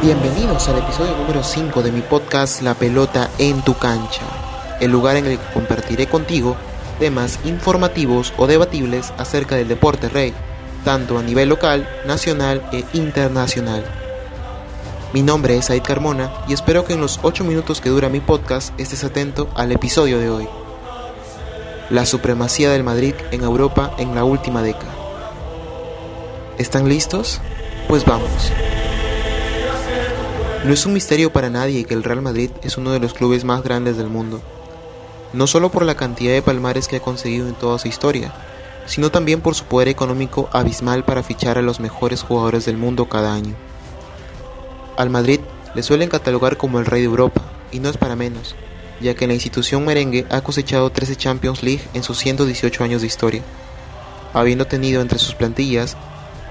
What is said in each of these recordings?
Bienvenidos al episodio número 5 de mi podcast La pelota en tu cancha, el lugar en el que compartiré contigo temas informativos o debatibles acerca del deporte rey, tanto a nivel local, nacional e internacional. Mi nombre es Said Carmona y espero que en los 8 minutos que dura mi podcast estés atento al episodio de hoy. La supremacía del Madrid en Europa en la última década. ¿Están listos? Pues vamos. No es un misterio para nadie que el Real Madrid es uno de los clubes más grandes del mundo, no solo por la cantidad de palmares que ha conseguido en toda su historia, sino también por su poder económico abismal para fichar a los mejores jugadores del mundo cada año. Al Madrid le suelen catalogar como el rey de Europa, y no es para menos, ya que la institución merengue ha cosechado 13 Champions League en sus 118 años de historia, habiendo tenido entre sus plantillas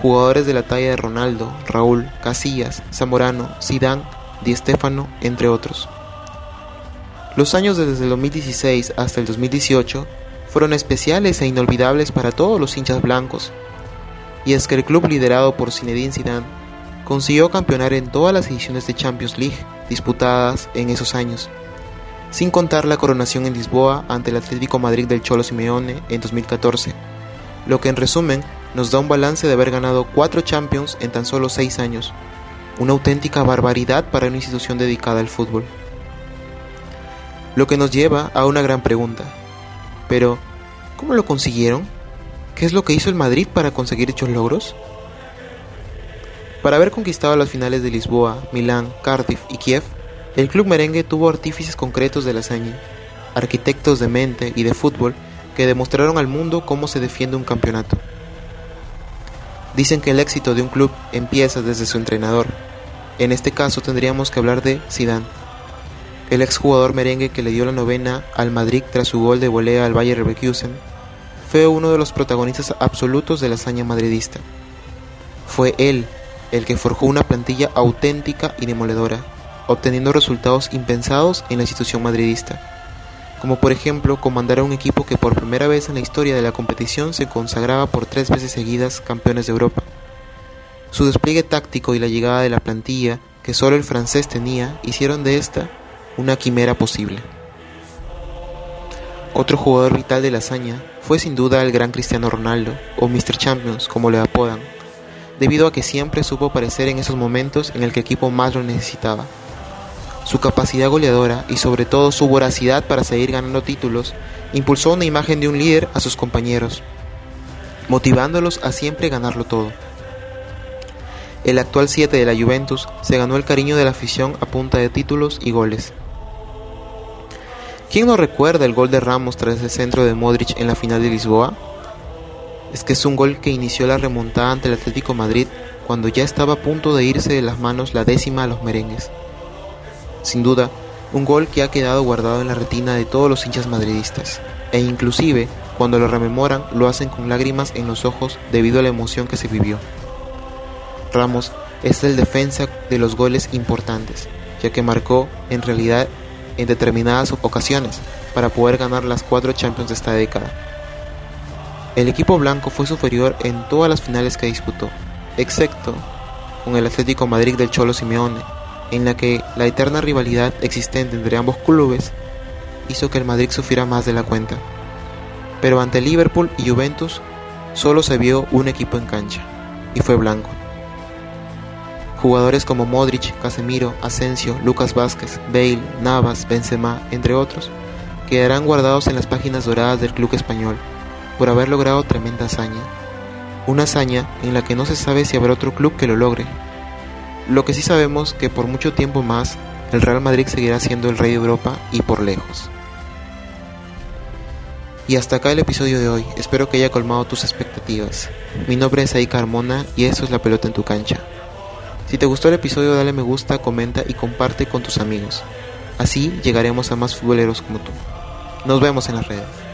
jugadores de la talla de Ronaldo, Raúl, Casillas, Zamorano, Zidane, Di Stéfano, entre otros. Los años desde el 2016 hasta el 2018 fueron especiales e inolvidables para todos los hinchas blancos, y es que el club liderado por Zinedine Zidane consiguió campeonar en todas las ediciones de Champions League disputadas en esos años, sin contar la coronación en Lisboa ante el Atlético Madrid del Cholo Simeone en 2014, lo que en resumen nos da un balance de haber ganado cuatro Champions en tan solo seis años, una auténtica barbaridad para una institución dedicada al fútbol. Lo que nos lleva a una gran pregunta. Pero, ¿cómo lo consiguieron? ¿Qué es lo que hizo el Madrid para conseguir dichos logros? Para haber conquistado las finales de Lisboa, Milán, Cardiff y Kiev, el club merengue tuvo artífices concretos de la hazaña, arquitectos de mente y de fútbol que demostraron al mundo cómo se defiende un campeonato. Dicen que el éxito de un club empieza desde su entrenador. En este caso tendríamos que hablar de Zidane, el exjugador merengue que le dio la novena al Madrid tras su gol de volea al Bayer Leverkusen, fue uno de los protagonistas absolutos de la hazaña madridista. Fue él el que forjó una plantilla auténtica y demoledora, obteniendo resultados impensados en la institución madridista como por ejemplo comandar a un equipo que por primera vez en la historia de la competición se consagraba por tres veces seguidas campeones de Europa. Su despliegue táctico y la llegada de la plantilla que solo el francés tenía hicieron de esta una quimera posible. Otro jugador vital de la hazaña fue sin duda el gran Cristiano Ronaldo, o Mr. Champions como le apodan, debido a que siempre supo aparecer en esos momentos en el que el equipo más lo necesitaba. Su capacidad goleadora y sobre todo su voracidad para seguir ganando títulos impulsó una imagen de un líder a sus compañeros, motivándolos a siempre ganarlo todo. El actual 7 de la Juventus se ganó el cariño de la afición a punta de títulos y goles. ¿Quién no recuerda el gol de Ramos tras el centro de Modric en la final de Lisboa? Es que es un gol que inició la remontada ante el Atlético Madrid cuando ya estaba a punto de irse de las manos la décima a los merengues. Sin duda, un gol que ha quedado guardado en la retina de todos los hinchas madridistas, e inclusive cuando lo rememoran lo hacen con lágrimas en los ojos debido a la emoción que se vivió. Ramos es el defensa de los goles importantes, ya que marcó en realidad en determinadas ocasiones para poder ganar las cuatro Champions de esta década. El equipo blanco fue superior en todas las finales que disputó, excepto con el Atlético Madrid del Cholo Simeone, en la que la eterna rivalidad existente entre ambos clubes hizo que el Madrid sufriera más de la cuenta. Pero ante Liverpool y Juventus solo se vio un equipo en cancha, y fue blanco. Jugadores como Modric, Casemiro, Asensio, Lucas Vázquez, Bale, Navas, Benzema, entre otros, quedarán guardados en las páginas doradas del club español por haber logrado tremenda hazaña. Una hazaña en la que no se sabe si habrá otro club que lo logre, lo que sí sabemos que por mucho tiempo más el Real Madrid seguirá siendo el rey de Europa y por lejos. Y hasta acá el episodio de hoy, espero que haya colmado tus expectativas. Mi nombre es Aika Carmona y eso es la pelota en tu cancha. Si te gustó el episodio dale me gusta, comenta y comparte con tus amigos. Así llegaremos a más futboleros como tú. Nos vemos en las redes.